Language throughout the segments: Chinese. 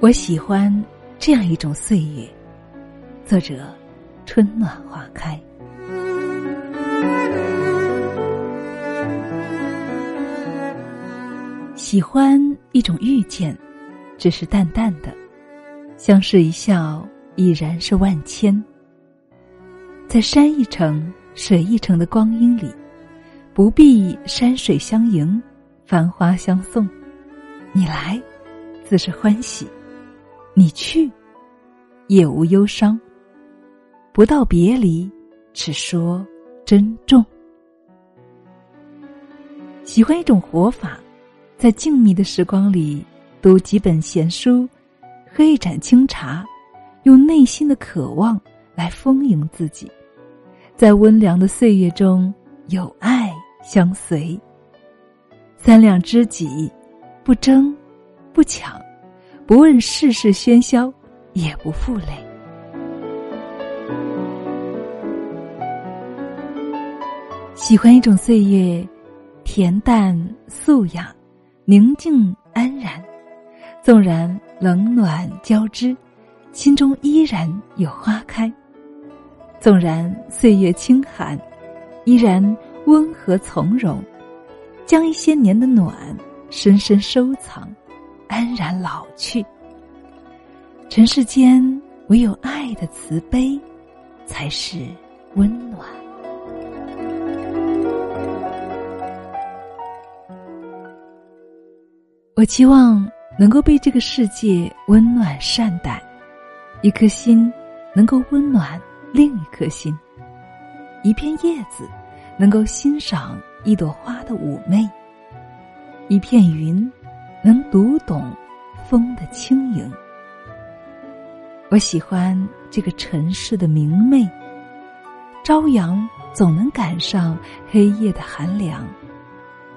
我喜欢这样一种岁月。作者：春暖花开。喜欢一种遇见，只是淡淡的，相视一笑，已然是万千。在山一程、水一程的光阴里，不必山水相迎，繁花相送，你来，自是欢喜。你去，也无忧伤。不到别离，只说珍重。喜欢一种活法，在静谧的时光里读几本闲书，喝一盏清茶，用内心的渴望来丰盈自己，在温凉的岁月中有爱相随。三两知己，不争，不抢。不问世事喧嚣，也不负累。喜欢一种岁月，恬淡素雅，宁静安然。纵然冷暖交织，心中依然有花开；纵然岁月清寒，依然温和从容。将一些年的暖深深收藏。安然老去。尘世间唯有爱的慈悲，才是温暖。我期望能够被这个世界温暖善待，一颗心能够温暖另一颗心，一片叶子能够欣赏一朵花的妩媚，一片云。能读懂风的轻盈，我喜欢这个城市的明媚。朝阳总能赶上黑夜的寒凉，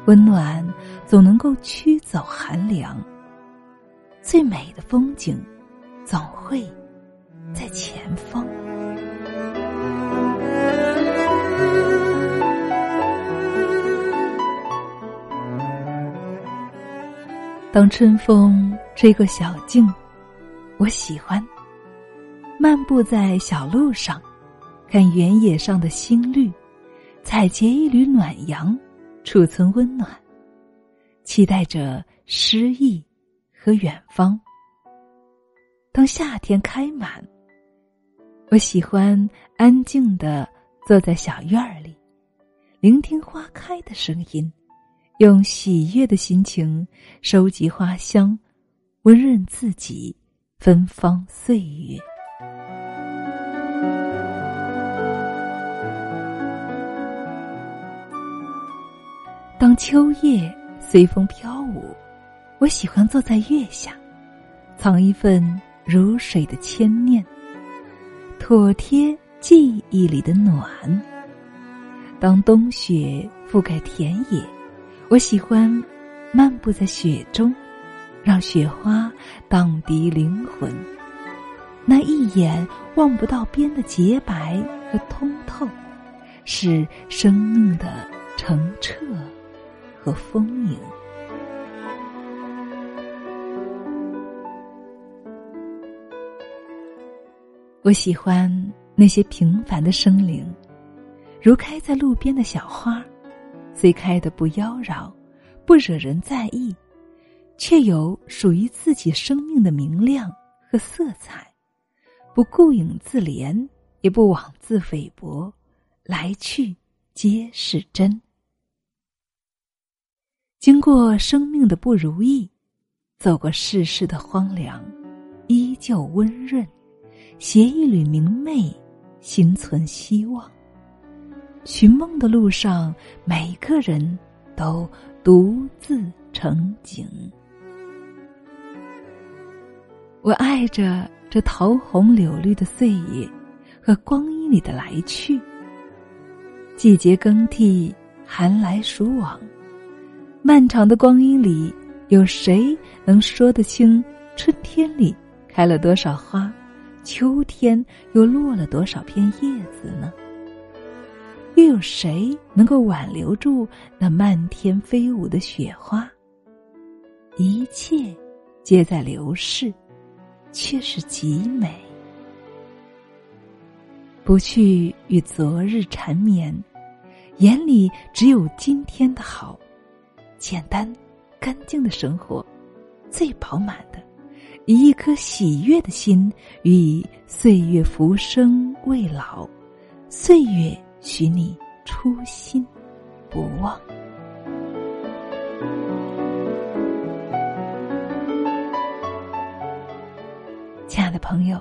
温暖总能够驱走寒凉。最美的风景，总会在前方。当春风吹过小径，我喜欢漫步在小路上，看原野上的新绿，采撷一缕暖阳，储存温暖，期待着诗意和远方。当夏天开满，我喜欢安静的坐在小院儿里，聆听花开的声音。用喜悦的心情收集花香，温润自己芬芳岁月。当秋叶随风飘舞，我喜欢坐在月下，藏一份如水的牵念，妥帖记忆里的暖。当冬雪覆盖田野。我喜欢漫步在雪中，让雪花荡涤灵魂。那一眼望不到边的洁白和通透，是生命的澄澈和丰盈。我喜欢那些平凡的生灵，如开在路边的小花。虽开的不妖娆，不惹人在意，却有属于自己生命的明亮和色彩，不顾影自怜，也不妄自菲薄，来去皆是真。经过生命的不如意，走过世事的荒凉，依旧温润，携一缕明媚，心存希望。寻梦的路上，每个人都独自成景。我爱着这桃红柳绿的岁月和光阴里的来去。季节更替，寒来暑往，漫长的光阴里，有谁能说得清春天里开了多少花，秋天又落了多少片叶子呢？又有谁能够挽留住那漫天飞舞的雪花？一切皆在流逝，却是极美。不去与昨日缠绵，眼里只有今天的好。简单、干净的生活，最饱满的，以一颗喜悦的心，与岁月浮生未老，岁月许你初心不忘。亲爱的朋友，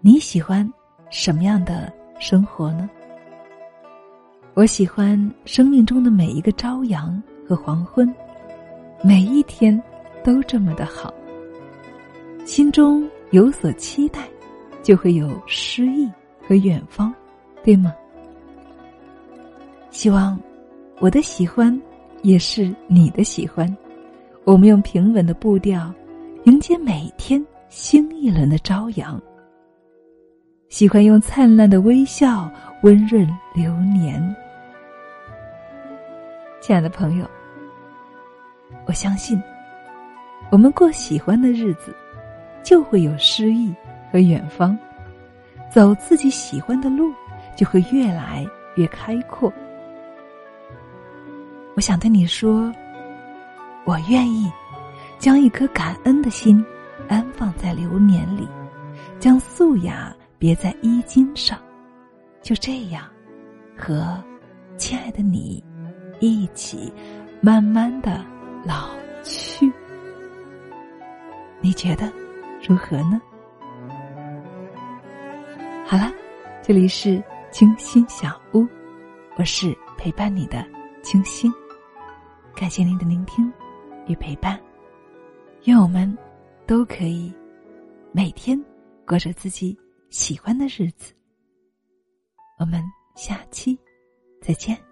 你喜欢什么样的生活呢？我喜欢生命中的每一个朝阳和黄昏，每一天都这么的好。心中有所期待，就会有诗意和远方，对吗？希望我的喜欢也是你的喜欢。我们用平稳的步调迎接每天。新一轮的朝阳，喜欢用灿烂的微笑温润流年。亲爱的朋友，我相信，我们过喜欢的日子，就会有诗意和远方；走自己喜欢的路，就会越来越开阔。我想对你说，我愿意将一颗感恩的心。安放在流年里，将素雅别在衣襟上，就这样，和亲爱的你一起慢慢的老去。你觉得如何呢？好了，这里是清新小屋，我是陪伴你的清新，感谢您的聆听与陪伴，愿我们。都可以，每天过着自己喜欢的日子。我们下期再见。